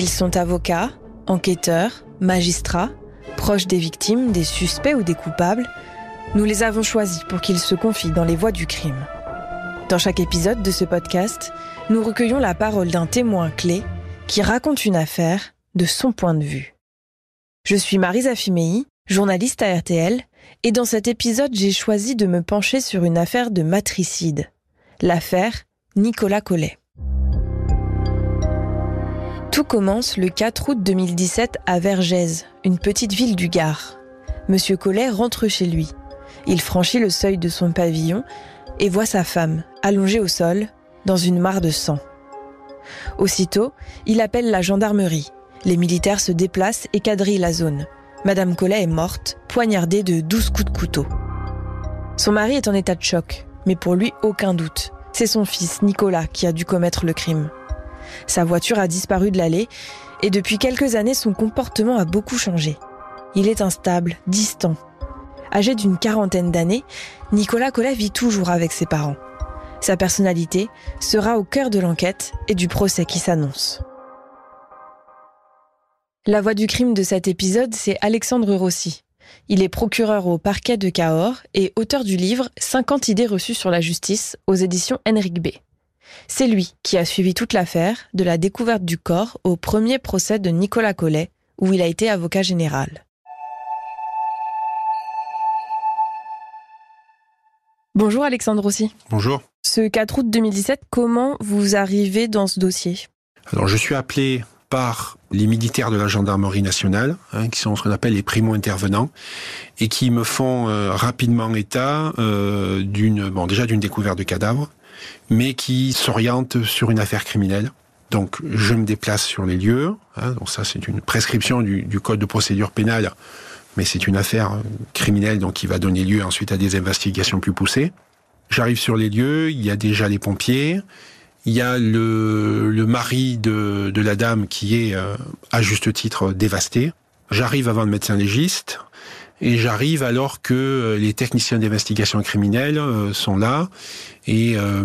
Ils sont avocats, enquêteurs, magistrats, proches des victimes, des suspects ou des coupables. Nous les avons choisis pour qu'ils se confient dans les voies du crime. Dans chaque épisode de ce podcast, nous recueillons la parole d'un témoin clé qui raconte une affaire de son point de vue. Je suis Marisa Fimei, journaliste à RTL, et dans cet épisode, j'ai choisi de me pencher sur une affaire de matricide, l'affaire Nicolas Collet. Tout commence le 4 août 2017 à Vergèze, une petite ville du Gard. Monsieur Collet rentre chez lui. Il franchit le seuil de son pavillon et voit sa femme, allongée au sol, dans une mare de sang. Aussitôt, il appelle la gendarmerie. Les militaires se déplacent et quadrillent la zone. Madame Collet est morte, poignardée de 12 coups de couteau. Son mari est en état de choc, mais pour lui aucun doute. C'est son fils, Nicolas, qui a dû commettre le crime. Sa voiture a disparu de l'allée et depuis quelques années son comportement a beaucoup changé. Il est instable, distant. Âgé d'une quarantaine d'années, Nicolas Collet vit toujours avec ses parents. Sa personnalité sera au cœur de l'enquête et du procès qui s'annonce. La voix du crime de cet épisode, c'est Alexandre Rossi. Il est procureur au parquet de Cahors et auteur du livre 50 idées reçues sur la justice aux éditions Henrik B. C'est lui qui a suivi toute l'affaire, de la découverte du corps au premier procès de Nicolas Collet, où il a été avocat général. Bonjour Alexandre Rossi. Bonjour. Ce 4 août 2017, comment vous arrivez dans ce dossier? Alors je suis appelé par les militaires de la gendarmerie nationale, hein, qui sont ce qu'on appelle les primo-intervenants, et qui me font euh, rapidement état euh, d'une, bon déjà d'une découverte de cadavre, mais qui s'oriente sur une affaire criminelle. Donc je me déplace sur les lieux. Hein, donc ça c'est une prescription du, code de procédure pénale, mais c'est une affaire criminelle donc qui va donner lieu ensuite à des investigations plus poussées. J'arrive sur les lieux, il y a déjà les pompiers, il y a le, mari de, de, la dame qui est euh, à juste titre dévasté. J'arrive avant le médecin légiste et j'arrive alors que euh, les techniciens d'investigation criminelle euh, sont là et euh,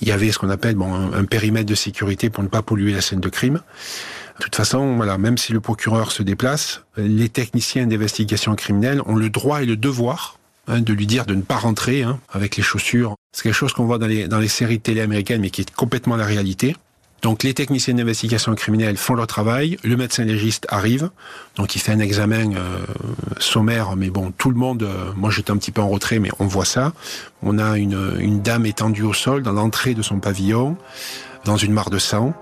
il y avait ce qu'on appelle bon, un, périmètre de sécurité pour ne pas polluer la scène de crime. De toute façon, voilà, même si le procureur se déplace, les techniciens d'investigation criminelle ont le droit et le devoir hein, de lui dire de ne pas rentrer hein, avec les chaussures. C'est quelque chose qu'on voit dans les, dans les séries télé américaines, mais qui est complètement la réalité. Donc les techniciens d'investigation criminelle font leur travail, le médecin légiste arrive, donc il fait un examen euh, sommaire, mais bon, tout le monde, euh, moi j'étais un petit peu en retrait, mais on voit ça. On a une, dame étendue au sol dans l'entrée de son pavillon, dans une mare de sang,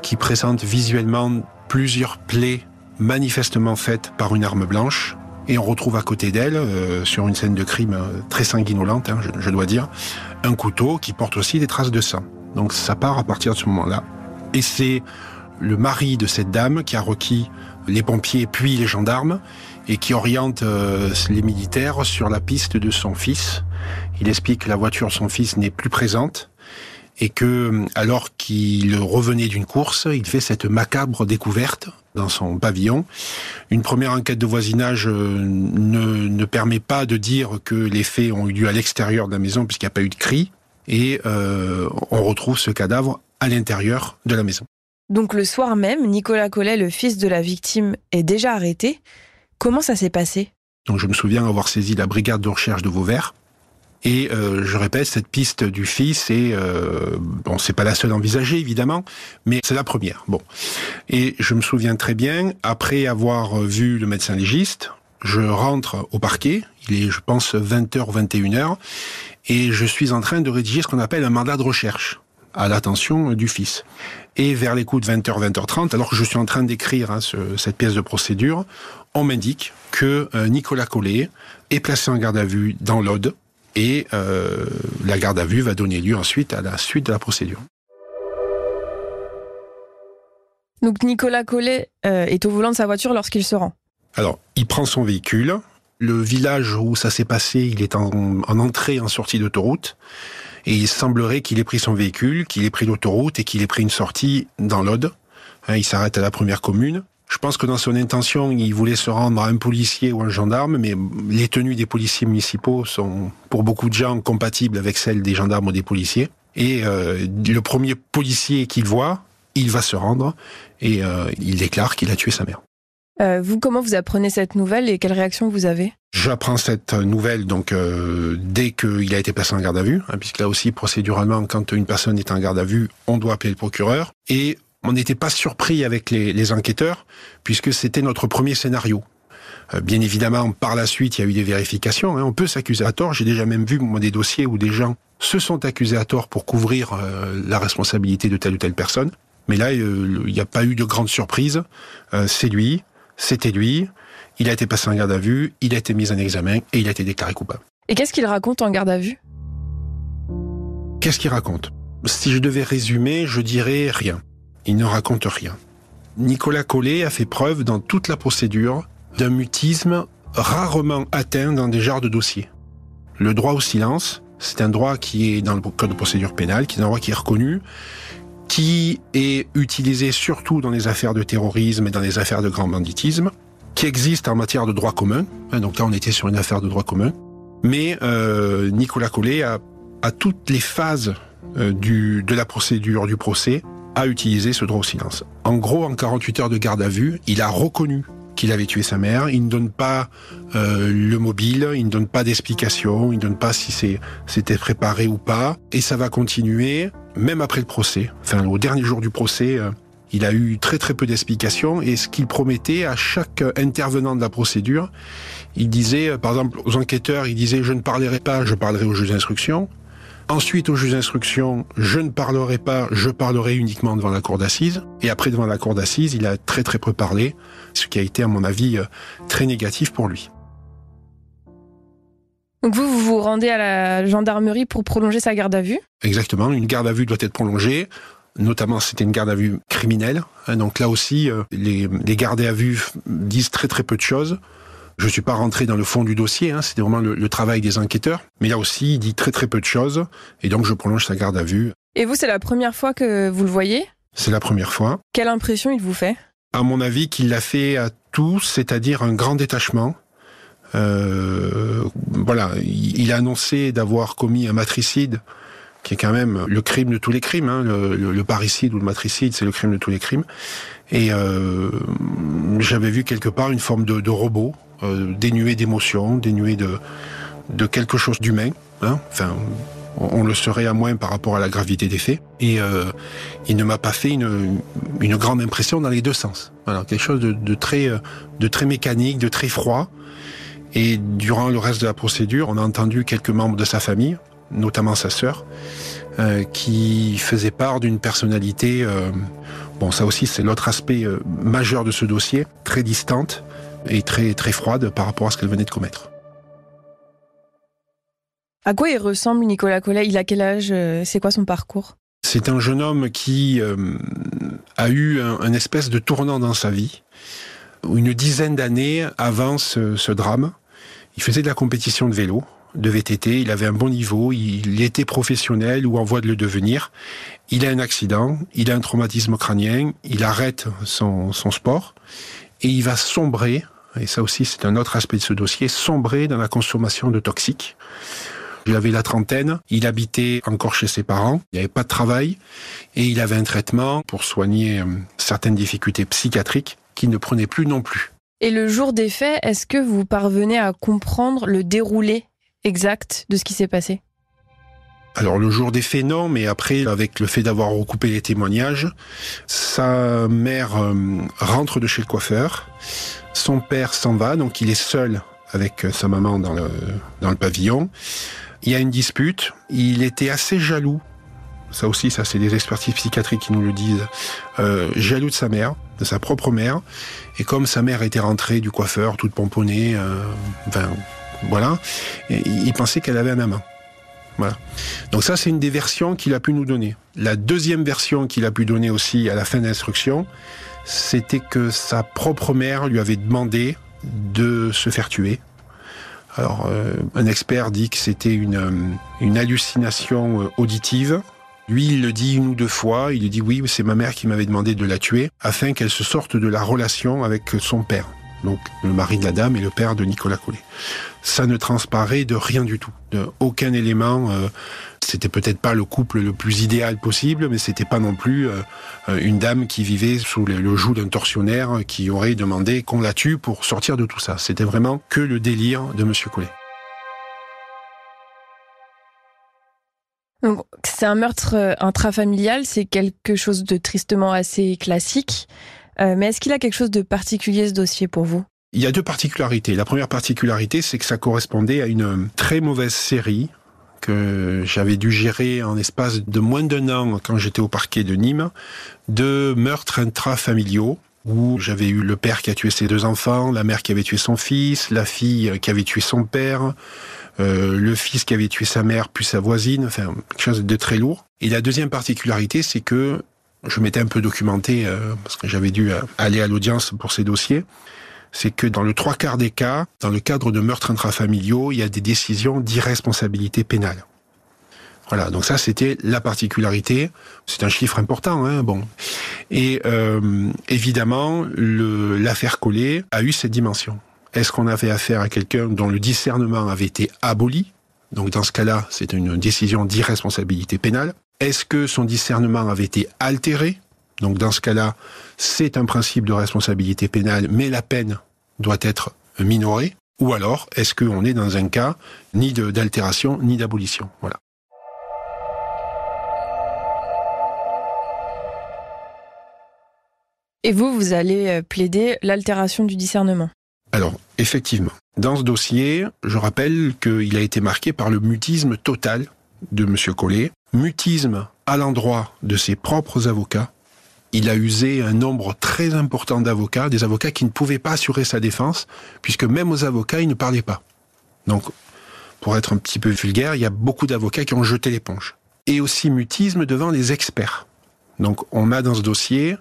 qui présente visuellement plusieurs plaies manifestement faites par une arme blanche. Et on retrouve à côté d'elle, euh, sur une scène de crime très sanguinolente, hein, je, je dois dire, un couteau qui porte aussi des traces de sang. Donc ça part à partir de ce moment-là. Et c'est le mari de cette dame qui a requis les pompiers puis les gendarmes et qui oriente euh, les militaires sur la piste de son fils. Il explique que la voiture de son fils n'est plus présente et que alors qu'il revenait d'une course, il fait cette macabre découverte dans son pavillon. Une première enquête de voisinage euh, ne, ne permet pas de dire que les faits ont eu lieu à l'extérieur de la maison puisqu'il n'y a pas eu de cri et euh, on retrouve ce cadavre à l'intérieur de la maison. Donc le soir même, Nicolas Collet, le fils de la victime, est déjà arrêté. Comment ça s'est passé? Donc je me souviens avoir saisi la brigade de recherche de Vauvert. Et euh, je répète, cette piste du fils est euh, bon, c'est pas la seule envisagée évidemment, mais c'est la première. Bon, et je me souviens très bien après avoir vu le médecin légiste, je rentre au parquet. Il est, je pense, 20h 21h, et je suis en train de rédiger ce qu'on appelle un mandat de recherche à l'attention du fils. Et vers les coups de 20h, 20h30, alors que je suis en train d'écrire hein, ce, cette pièce de procédure, on m'indique que euh, Nicolas Collet est placé en garde à vue dans l'Aude et euh, la garde à vue va donner lieu ensuite à la suite de la procédure. Donc Nicolas Collet euh, est au volant de sa voiture lorsqu'il se rend. Alors, il prend son véhicule. Le village où ça s'est passé, il est en, en entrée, en sortie d'autoroute. Et il semblerait qu'il ait pris son véhicule, qu'il ait pris l'autoroute et qu'il ait pris une sortie dans l'Aude. Hein, il s'arrête à la première commune. Je pense que dans son intention, il voulait se rendre à un policier ou un gendarme, mais les tenues des policiers municipaux sont, pour beaucoup de gens, compatibles avec celles des gendarmes ou des policiers. Et euh, le premier policier qu'il voit, il va se rendre et il déclare qu'il a tué sa mère. Euh, vous, comment vous apprenez cette nouvelle et quelle réaction vous avez? J'apprends cette nouvelle donc euh, dès qu'il a été placé en garde à vue, hein, puisque là aussi procéduralement, quand une personne est en garde à vue, on doit appeler le procureur. Et on n'était pas surpris avec les, enquêteurs, puisque c'était notre premier scénario. Euh, bien évidemment, par la suite, il y a eu des vérifications. Hein. On peut s'accuser à tort. J'ai déjà même vu des dossiers où des gens se sont accusés à tort pour couvrir la responsabilité de telle ou telle personne. Mais là, il n'y a pas eu de grande surprise. c'est lui, c'était lui, il a été passé en garde à vue, il a été mis en examen et il a été déclaré coupable. Et qu'est-ce qu'il raconte en garde à vue? Qu'est-ce qu'il raconte? Si je devais résumer, je dirais rien. Il ne raconte rien. Nicolas Collet a fait preuve dans toute la procédure d'un mutisme rarement atteint dans des genres de dossiers. Le droit au silence, c'est un droit qui est dans le code de procédure pénale, qui est un droit qui est reconnu, qui est utilisé surtout dans les affaires de terrorisme et dans les affaires de grand banditisme, qui existe en matière de droit commun. Hein, donc là, on était sur une affaire de droit commun. Mais euh, Nicolas Collet, a, à toutes les phases euh, de la procédure du procès, a utilisé ce droit au silence. En gros, en 48 heures de garde à vue, il a reconnu qu'il avait tué sa mère. Il ne donne pas euh, le mobile, il ne donne pas d'explication, il ne donne pas si c'était préparé ou pas. Et ça va continuer même après le procès. Enfin, au dernier jour du procès, euh, il a eu très très peu d'explications. Et ce qu'il promettait à chaque intervenant de la procédure, il disait, euh, par exemple, aux enquêteurs, il disait je ne parlerai pas, je parlerai au juge d'instruction. Ensuite, au juge d'instruction, je ne parlerai pas, je parlerai uniquement devant la cour d'assises. Et après, devant la cour d'assises, il a très très peu parlé, ce qui a été, à mon avis, euh, très négatif pour lui. Donc vous, vous vous rendez à la gendarmerie pour prolonger sa garde à vue? Exactement, une garde à vue doit être prolongée. Notamment, c'était une garde à vue criminelle. Hein, donc là aussi, euh, les, les gardés à vue disent très très peu de choses. Je suis pas rentré dans le fond du dossier, hein, c'était vraiment le, travail des enquêteurs. Mais là aussi, il dit très très peu de choses, et donc je prolonge sa garde à vue. Et vous, c'est la première fois que vous le voyez? C'est la première fois. Quelle impression il vous fait? À mon avis, qu'il l'a fait à tous, c'est-à-dire un grand détachement. Euh, voilà, il a annoncé d'avoir commis un matricide qui est quand même le crime de tous les crimes. Hein. Le, parricide ou le matricide, c'est le crime de tous les crimes. Et euh, j'avais vu quelque part une forme de robot euh, dénué d'émotion, dénué de, de quelque chose d'humain. Hein enfin, on, le serait à moins par rapport à la gravité des faits. Et euh, il ne m'a pas fait une, grande impression dans les deux sens. Voilà, quelque chose de, de, très, de très mécanique, de très froid. Et durant le reste de la procédure, on a entendu quelques membres de sa famille, notamment sa sœur, euh, qui faisait part d'une personnalité. Euh, bon, ça aussi, c'est l'autre aspect euh, majeur de ce dossier, très distante, et très, très froide par rapport à ce qu'elle venait de commettre. À quoi il ressemble Nicolas Collet? Il a quel âge euh, C'est quoi son parcours? C'est un jeune homme qui euh, a eu un, espèce de tournant dans sa vie. Une dizaine d'années avant ce, drame, il faisait de la compétition de vélo, de VTT, il avait un bon niveau, il était professionnel ou en voie de le devenir. Il a un accident, il a un traumatisme crânien, il arrête son, son sport. Et il va sombrer, et ça aussi c'est un autre aspect de ce dossier, sombrer dans la consommation de toxiques. Il avait la trentaine, il habitait encore chez ses parents, il n'y avait pas de travail, et il avait un traitement pour soigner euh, certaines difficultés psychiatriques qu'il ne prenait plus non plus. Et le jour des faits, est-ce que vous parvenez à comprendre le déroulé exact de ce qui s'est passé? Alors le jour des faits, non, mais après, avec le fait d'avoir recoupé les témoignages, sa mère euh, rentre de chez le coiffeur, son père s'en va, donc il est seul avec euh, sa maman dans le, dans le pavillon. Il y a une dispute, il était assez jaloux, ça aussi, ça c'est des expertises psychiatriques qui nous le disent, euh, jaloux de sa mère, de sa propre mère, et comme sa mère était rentrée du coiffeur, toute pomponnée, enfin voilà, il pensait qu'elle avait un amant. Voilà. Donc ça, c'est une des versions qu'il a pu nous donner. La deuxième version qu'il a pu donner aussi à la fin de l'instruction, c'était que sa propre mère lui avait demandé de se faire tuer. Alors, euh, un expert dit que c'était une, euh, une hallucination euh, auditive. Lui, il le dit une ou deux fois. Il dit oui, c'est ma mère qui m'avait demandé de la tuer afin qu'elle se sorte de la relation avec son père. donc le mari de la dame et le père de Nicolas Collet. Ça ne transparaît de rien du tout, aucun élément. C'était peut-être pas le couple le plus idéal possible, mais c'était pas non plus euh, une dame qui vivait sous le, joug d'un tortionnaire qui aurait demandé qu'on la tue pour sortir de tout ça. C'était vraiment que le délire de Monsieur Collet. C'est un meurtre euh, intrafamilial, c'est quelque chose de tristement assez classique. Euh, mais est-ce qu'il a quelque chose de particulier ce dossier pour vous? Il y a deux particularités. La première particularité, c'est que ça correspondait à une très mauvaise série que j'avais dû gérer en espace de moins d'un an quand j'étais au parquet de Nîmes, de meurtres intrafamiliaux où j'avais eu le père qui a tué ses deux enfants, la mère qui avait tué son fils, la fille qui avait tué son père, euh, le fils qui avait tué sa mère puis sa voisine, enfin quelque chose de très lourd. Et la deuxième particularité, c'est que je m'étais un peu documenté euh, parce que j'avais dû euh, aller à l'audience pour ces dossiers. C'est que dans le trois quarts des cas, dans le cadre de meurtres intrafamiliaux, il y a des décisions d'irresponsabilité pénale. Voilà, donc ça c'était la particularité. C'est un chiffre important, hein, bon. Et euh, évidemment, l'affaire Collet a eu cette dimension. Est-ce qu'on avait affaire à quelqu'un dont le discernement avait été aboli? Donc dans ce cas-là, c'est une décision d'irresponsabilité pénale. Est-ce que son discernement avait été altéré? Donc dans ce cas-là, c'est un principe de responsabilité pénale, mais la peine doit être minorée. Ou alors, est-ce qu'on est dans un cas ni d'altération ni d'abolition? Voilà. Et vous, vous allez euh, plaider l'altération du discernement? Alors, effectivement. Dans ce dossier, je rappelle qu'il a été marqué par le mutisme total de M. Collet, mutisme à l'endroit de ses propres avocats. Il a usé un nombre très important d'avocats, des avocats qui ne pouvaient pas assurer sa défense, puisque même aux avocats, il ne parlait pas. Donc, pour être un petit peu vulgaire, il y a beaucoup d'avocats qui ont jeté l'éponge. Et aussi mutisme devant les experts. Donc, on a dans ce dossier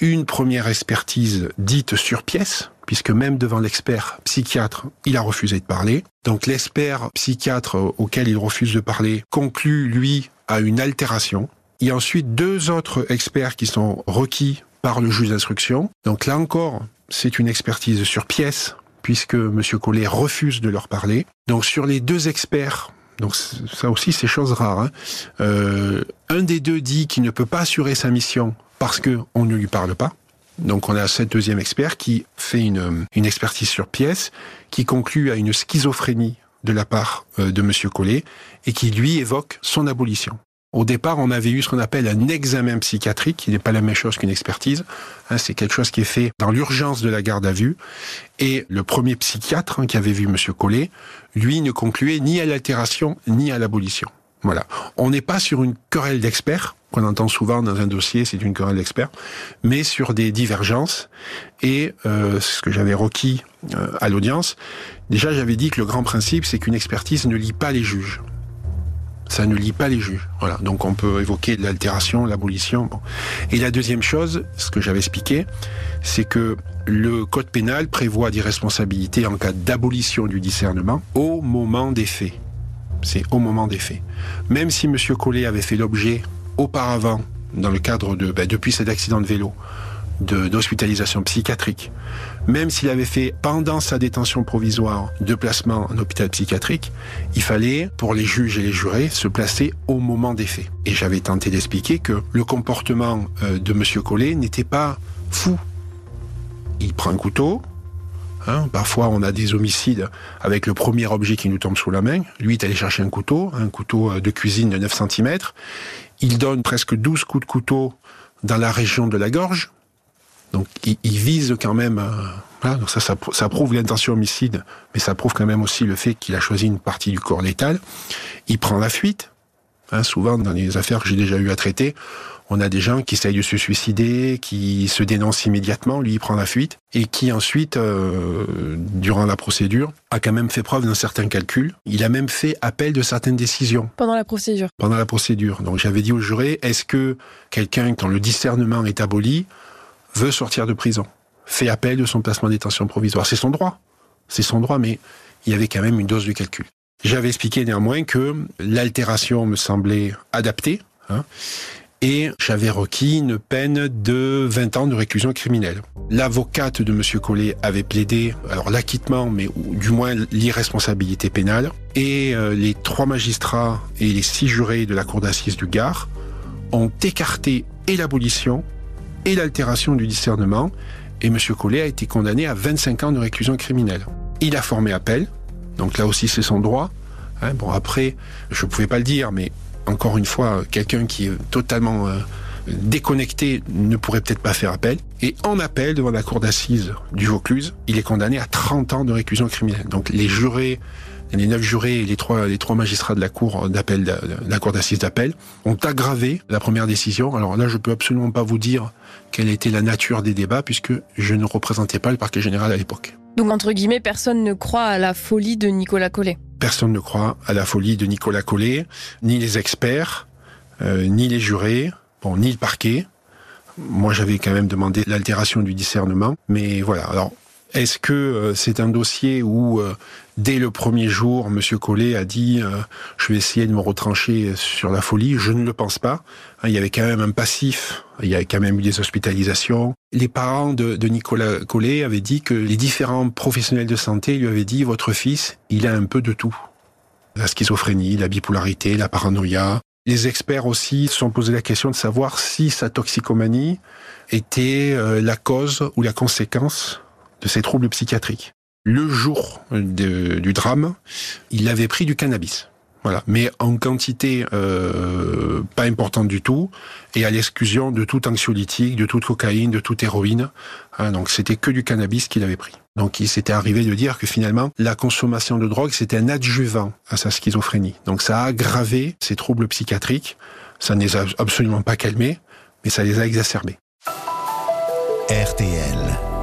une première expertise dite sur pièce, puisque même devant l'expert psychiatre, il a refusé de parler. Donc l'expert psychiatre auquel il refuse de parler conclut, lui, à une altération. Il y a ensuite deux autres experts qui sont requis par le juge d'instruction. Donc là encore, c'est une expertise sur pièce, puisque M. Collet refuse de leur parler. Donc sur les deux experts, donc ça aussi c'est chose rare, hein, euh, un des deux dit qu'il ne peut pas assurer sa mission parce qu'on ne lui parle pas. Donc on a cette deuxième expert qui fait une, une expertise sur pièce, qui conclut à une schizophrénie de la part euh, de Monsieur Collet et qui lui évoque son abolition. Au départ, on avait eu ce qu'on appelle un examen psychiatrique, qui n'est pas la même chose qu'une expertise. Hein, c'est quelque chose qui est fait dans l'urgence de la garde à vue. Et le premier psychiatre hein, qui avait vu Monsieur Collet, lui, ne concluait ni à l'altération ni à l'abolition. Voilà. On n'est pas sur une querelle d'experts qu'on entend souvent dans un dossier, c'est une querelle d'experts, mais sur des divergences. Et euh, ce que j'avais requis euh, à l'audience, déjà j'avais dit que le grand principe, c'est qu'une expertise ne lit pas les juges. Ça ne lit pas les juges. Voilà. Donc on peut évoquer l'altération, l'abolition. Et la deuxième chose, ce que j'avais expliqué, c'est que le code pénal prévoit des responsabilités en cas d'abolition du discernement au moment des faits c'est au moment des faits. Même si M. Collet avait fait l'objet auparavant, dans le cadre de, ben, depuis cet accident de vélo, d'hospitalisation psychiatrique, même s'il avait fait pendant sa détention provisoire de placement en hôpital psychiatrique, il fallait, pour les juges et les jurés, se placer au moment des faits. Et j'avais tenté d'expliquer que le comportement euh, de M. Collet n'était pas fou. Il prend un couteau, Hein, parfois, on a des homicides avec le premier objet qui nous tombe sous la main. Lui est allé chercher un couteau, un couteau euh, de cuisine de 9 cm. Il donne presque 12 coups de couteau dans la région de la gorge. Donc, il, vise quand même. Euh, donc ça, ça, prouve l'intention homicide, mais ça prouve quand même aussi le fait qu'il a choisi une partie du corps létal. Il prend la fuite. Hein, souvent, dans les affaires que j'ai déjà eu à traiter, on a des gens qui essayent de se suicider, qui se dénoncent immédiatement, lui il prend la fuite, et qui ensuite, euh, durant la procédure, a quand même fait preuve d'un certain calcul. Il a même fait appel de certaines décisions. Pendant la procédure Pendant la procédure. Donc j'avais dit au juré, est-ce que quelqu'un, quand le discernement est aboli, veut sortir de prison Fait appel de son placement en détention provisoire. C'est son droit. C'est son droit, mais il y avait quand même une dose de calcul. J'avais expliqué néanmoins que l'altération me semblait adaptée, hein, et j'avais requis une peine de 20 ans de réclusion criminelle. L'avocate de M. Collet avait plaidé, alors l'acquittement, mais du moins l'irresponsabilité pénale, et euh, les trois magistrats et les six jurés de la cour d'assises du Gard ont écarté et l'abolition et l'altération du discernement, et M. Collet a été condamné à 25 ans de réclusion criminelle. Il a formé appel, donc là aussi c'est son droit. Hein, bon après, je ne pouvais pas le dire, mais encore une fois, quelqu'un qui est totalement euh, déconnecté ne pourrait peut-être pas faire appel. Et en appel devant la cour d'assises du Vaucluse, il est condamné à 30 ans de réclusion criminelle. Donc les jurés, les neuf jurés et les trois, les trois magistrats de la cour d'appel, de la cour d'assises d'appel, ont aggravé la première décision. Alors là, je peux absolument pas vous dire quelle était la nature des débats puisque je ne représentais pas le parquet général à l'époque. Donc entre guillemets, personne ne croit à la folie de Nicolas Collet. Personne ne croit à la folie de Nicolas Collet, ni les experts, euh, ni les jurés, bon, ni le parquet. Moi, j'avais quand même demandé l'altération du discernement, mais voilà. Alors, est-ce que euh, c'est un dossier où, euh, dès le premier jour, M. Collet a dit euh, je vais essayer de me retrancher sur la folie Je ne le pense pas. Hein, il y avait quand même un passif, il y avait quand même eu des hospitalisations. Les parents de, Nicolas Collet avaient dit que les différents professionnels de santé lui avaient dit votre fils, il a un peu de tout. La schizophrénie, la bipolarité, la paranoïa. Les experts aussi se sont posé la question de savoir si sa toxicomanie était la cause ou la conséquence de ces troubles psychiatriques. Le jour du drame, il avait pris du cannabis. Voilà, mais en quantité euh, pas importante du tout, et à l'exclusion de tout anxiolytique, de toute cocaïne, de toute héroïne. Hein, donc c'était que du cannabis qu'il avait pris. Donc il s'était arrivé de dire que finalement la consommation de drogue c'était un adjuvant à sa schizophrénie. Donc ça a aggravé ses troubles psychiatriques. Ça ne les a absolument pas calmés, mais ça les a exacerbés. RTL.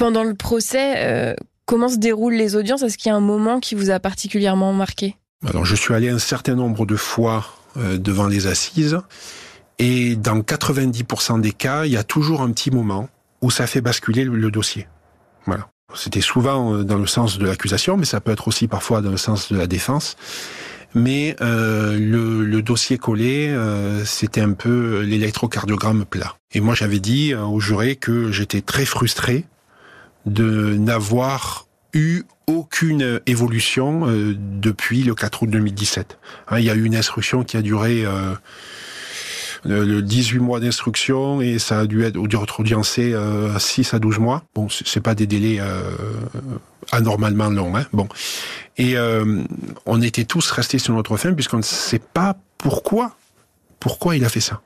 Pendant le procès, euh, comment se déroulent les audiences? Est-ce qu'il y a un moment qui vous a particulièrement marqué? Alors, je suis allé un certain nombre de fois euh, devant les assises, et dans 90% des cas, il y a toujours un petit moment où ça fait basculer le, dossier. Voilà. C'était souvent euh, dans le sens de l'accusation, mais ça peut être aussi parfois dans le sens de la défense. Mais le, dossier collé, c'était un peu l'électrocardiogramme plat. Et moi, j'avais dit au juré que j'étais très frustré de n'avoir eu aucune évolution euh, depuis le 4 août 2017. Hein, il y a eu une instruction qui a duré euh, le 18 mois d'instruction et ça a dû être audiencé euh, 6 à 12 mois. Bon, c'est pas des délais euh, anormalement longs. Hein, bon. Et euh, on était tous restés sur notre fin puisqu'on ne sait pas pourquoi pourquoi il a fait ça.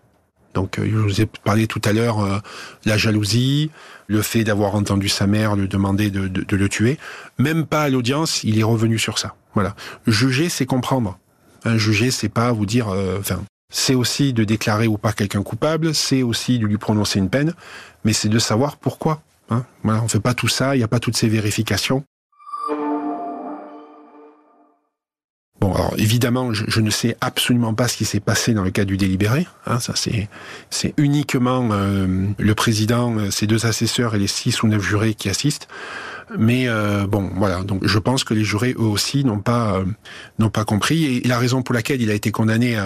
Donc, euh, je vous ai parlé tout à l'heure, euh, la jalousie, le fait d'avoir entendu sa mère lui demander de, de, le tuer. Même pas à l'audience, il est revenu sur ça. Voilà. Juger, c'est comprendre. Hein, juger, c'est pas vous dire, euh, enfin, c'est aussi de déclarer ou pas quelqu'un coupable, c'est aussi de lui prononcer une peine, mais c'est de savoir pourquoi. Hein. Voilà, on fait pas tout ça, il n'y a pas toutes ces vérifications. Alors évidemment, je, ne sais absolument pas ce qui s'est passé dans le cas du délibéré. Hein, ça, c'est c'est uniquement euh, le président, euh, ses deux assesseurs et les six ou neuf jurés qui assistent. Mais euh, bon, voilà. Donc, je pense que les jurés eux aussi n'ont pas n'ont pas compris et la raison pour laquelle il a été condamné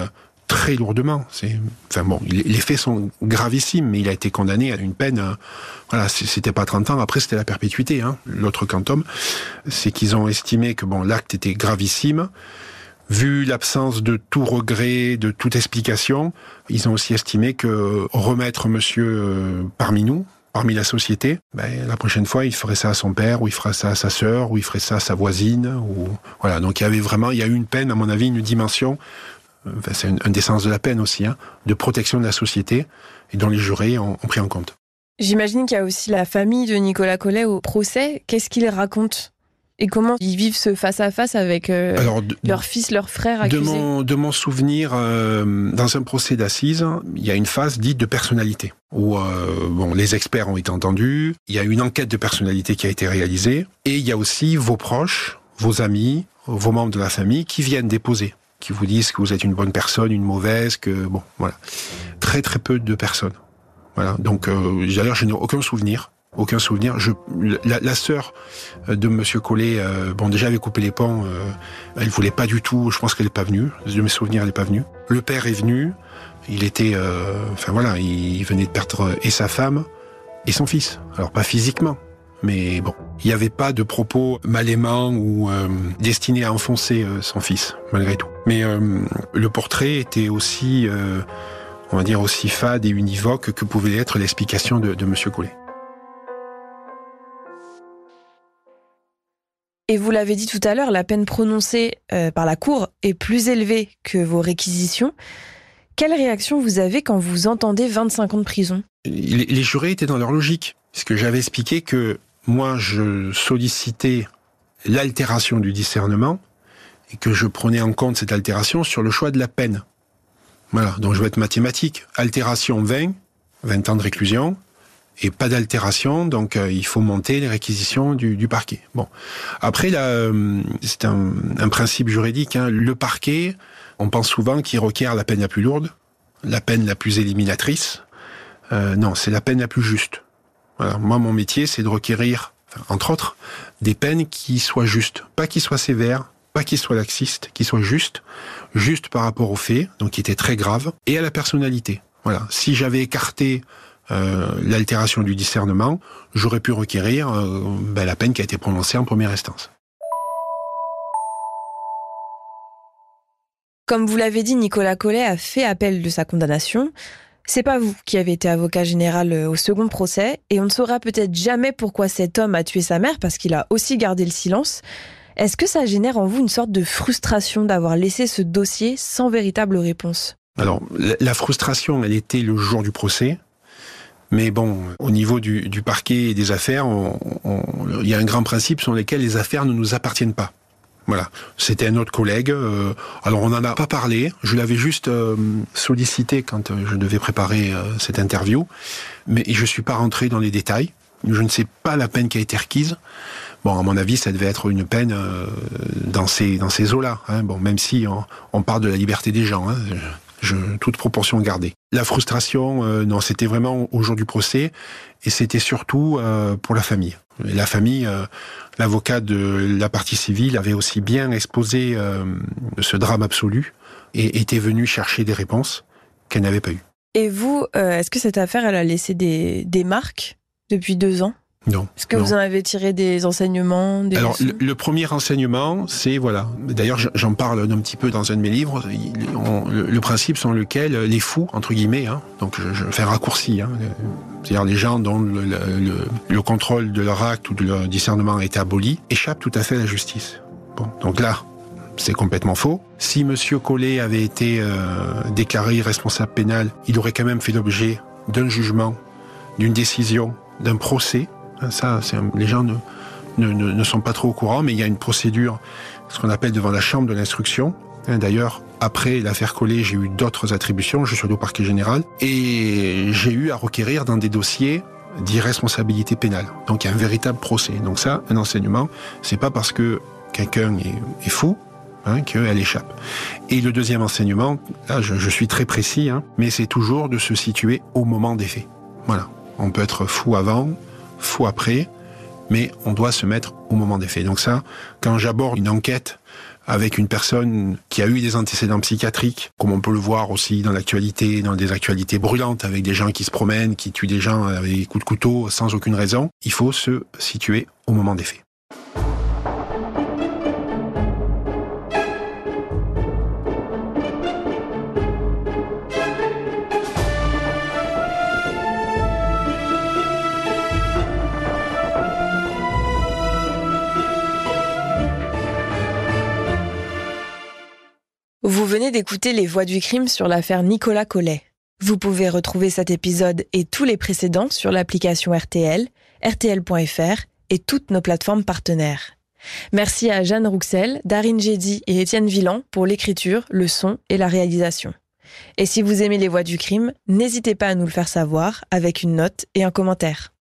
très lourdement. C'est, enfin bon, les faits sont gravissimes, mais il a été condamné à une peine. voilà, c'était pas 30 ans. Après, c'était la perpétuité. Hein, L'autre quantum, c'est qu'ils ont estimé que bon, l'acte était gravissime vu l'absence de tout regret, de toute explication, ils ont aussi estimé que remettre monsieur euh, parmi nous, parmi la société, ben, la prochaine fois, il ferait ça à son père, ou il ferait ça à sa sœur, ou il ferait ça à sa voisine, ou voilà. Donc il y avait vraiment, il y a eu une peine, à mon avis, une dimension. Euh, enfin, c'est un, des sens de la peine aussi, hein, de protection de la société, et dont les jurés ont, ont pris en compte. J'imagine qu'il y a aussi la famille de Nicolas Collet au procès. Qu'est-ce qu'il raconte? Et comment ils vivent ce face-à-face avec euh, leur fils, leur frère accusé De mon, de mon souvenir, euh, dans un procès d'assises, il y a une phase dite de personnalité, où euh, bon, les experts ont été entendus, il y a une enquête de personnalité qui a été réalisée, et il y a aussi vos proches, vos amis, vos membres de la famille qui viennent déposer, qui vous disent que vous êtes une bonne personne, une mauvaise, que bon, voilà. Très très peu de personnes. Voilà. Donc, d'ailleurs, je n'ai aucun souvenir aucun souvenir. Je, la, la sœur de Monsieur Collet, euh, bon déjà avait coupé les ponts, euh, elle voulait pas du tout. Je pense qu'elle est pas venue. De mes souvenirs, elle est pas venue. Le père est venu. Il était, euh, enfin voilà, il venait de perdre et sa femme et son fils. Alors pas physiquement, mais bon, il n'y avait pas de propos mal aimants ou euh, destinés à enfoncer euh, son fils, malgré tout. Mais le portrait était aussi, on va dire, aussi fade et univoque que pouvait être l'explication de, de Monsieur Collet. Et vous l'avez dit tout à l'heure, la peine prononcée euh, par la Cour est plus élevée que vos réquisitions. Quelle réaction vous avez quand vous entendez 25 ans de prison? Les, jurés étaient dans leur logique, puisque j'avais expliqué que moi, je sollicitais l'altération du discernement et que je prenais en compte cette altération sur le choix de la peine. Voilà, donc je vais être mathématique. Altération 20, 20 ans de réclusion, et pas d'altération, donc euh, il faut monter les réquisitions du, parquet. Bon, après là, euh, c'est un, principe juridique. Hein. Le parquet, on pense souvent qu'il requiert la peine la plus lourde, la peine la plus éliminatrice. Euh, non, c'est la peine la plus juste. Voilà. Moi, mon métier, c'est de requérir, entre autres, des peines qui soient justes, pas qui soient sévères, pas qui soient laxistes, qui soient justes, justes par rapport aux faits, donc qui étaient très graves, et à la personnalité. Voilà. Si j'avais écarté l'altération du discernement, j'aurais pu requérir euh, ben, la peine qui a été prononcée en première instance. Comme vous l'avez dit, Nicolas Collet a fait appel de sa condamnation. C'est pas vous qui avez été avocat général euh, au second procès, et on ne saura peut-être jamais pourquoi cet homme a tué sa mère parce qu'il a aussi gardé le silence. Est-ce que ça génère en vous une sorte de frustration d'avoir laissé ce dossier sans véritable réponse? Alors, la frustration, elle était le jour du procès. Mais bon, au niveau du, du parquet et des affaires, il y a un grand principe sur lequel les affaires ne nous appartiennent pas. Voilà, c'était un autre collègue. Euh, alors on n'en a pas parlé. Je l'avais juste euh, sollicité quand euh, je devais préparer cette interview, mais je suis pas rentré dans les détails. Je ne sais pas la peine qui a été requise. Bon, à mon avis, ça devait être une peine dans ces dans ces eaux-là. Hein. Bon, même si on, on, parle de la liberté des gens. Hein toute proportion gardée. La frustration, euh, non, c'était vraiment au jour du procès, et c'était surtout euh, pour la famille. La famille, euh, l'avocat de la partie civile avait aussi bien exposé ce drame absolu et était venu chercher des réponses qu'elle n'avait pas eues. Et vous, est-ce que cette affaire, elle a laissé des marques depuis deux ans? Non. Est-ce que vous en avez tiré des enseignements des Alors, le, premier enseignement, c'est, voilà, d'ailleurs j'en parle un petit peu dans un de mes livres, le, principe selon lequel les fous, entre guillemets, hein, donc je, fais un raccourci, hein, c'est-à-dire les gens dont le, le, contrôle de leur acte ou de leur discernement a été aboli, échappent tout à fait à la justice. Bon, donc là, c'est complètement faux. Si Monsieur Collet avait été euh, déclaré responsable pénal, il aurait quand même fait l'objet d'un jugement, d'une décision, d'un procès ça, les gens ne, sont pas trop au courant, mais il y a une procédure, ce qu'on appelle devant la chambre de l'instruction. Hein, d'ailleurs, après l'affaire Collet, j'ai eu d'autres attributions. Je suis au parquet général et j'ai eu à requérir dans des dossiers d'irresponsabilité pénale. Donc il y a un véritable procès. Donc ça, un enseignement, c'est pas parce que quelqu'un est, fou hein, qu'elle échappe. Et le deuxième enseignement, là je, je suis très précis, hein, mais c'est toujours de se situer au moment des faits. Voilà. On peut être fou avant, fou après, mais on doit se mettre au moment des faits. Donc ça, quand j'aborde une enquête avec une personne qui a eu des antécédents psychiatriques, comme on peut le voir aussi dans l'actualité, dans des actualités brûlantes, avec des gens qui se promènent, qui tuent des gens avec des coups de couteau sans aucune raison, il faut se situer au moment des faits. Vous venez d'écouter Les Voix du crime sur l'affaire Nicolas Collet. Vous pouvez retrouver cet épisode et tous les précédents sur l'application RTL, rtl.fr et toutes nos plateformes partenaires. Merci à Jeanne Rouxel, Darine Jedi et Étienne Villan pour l'écriture, le son et la réalisation. Et si vous aimez les voix du crime, n'hésitez pas à nous le faire savoir avec une note et un commentaire.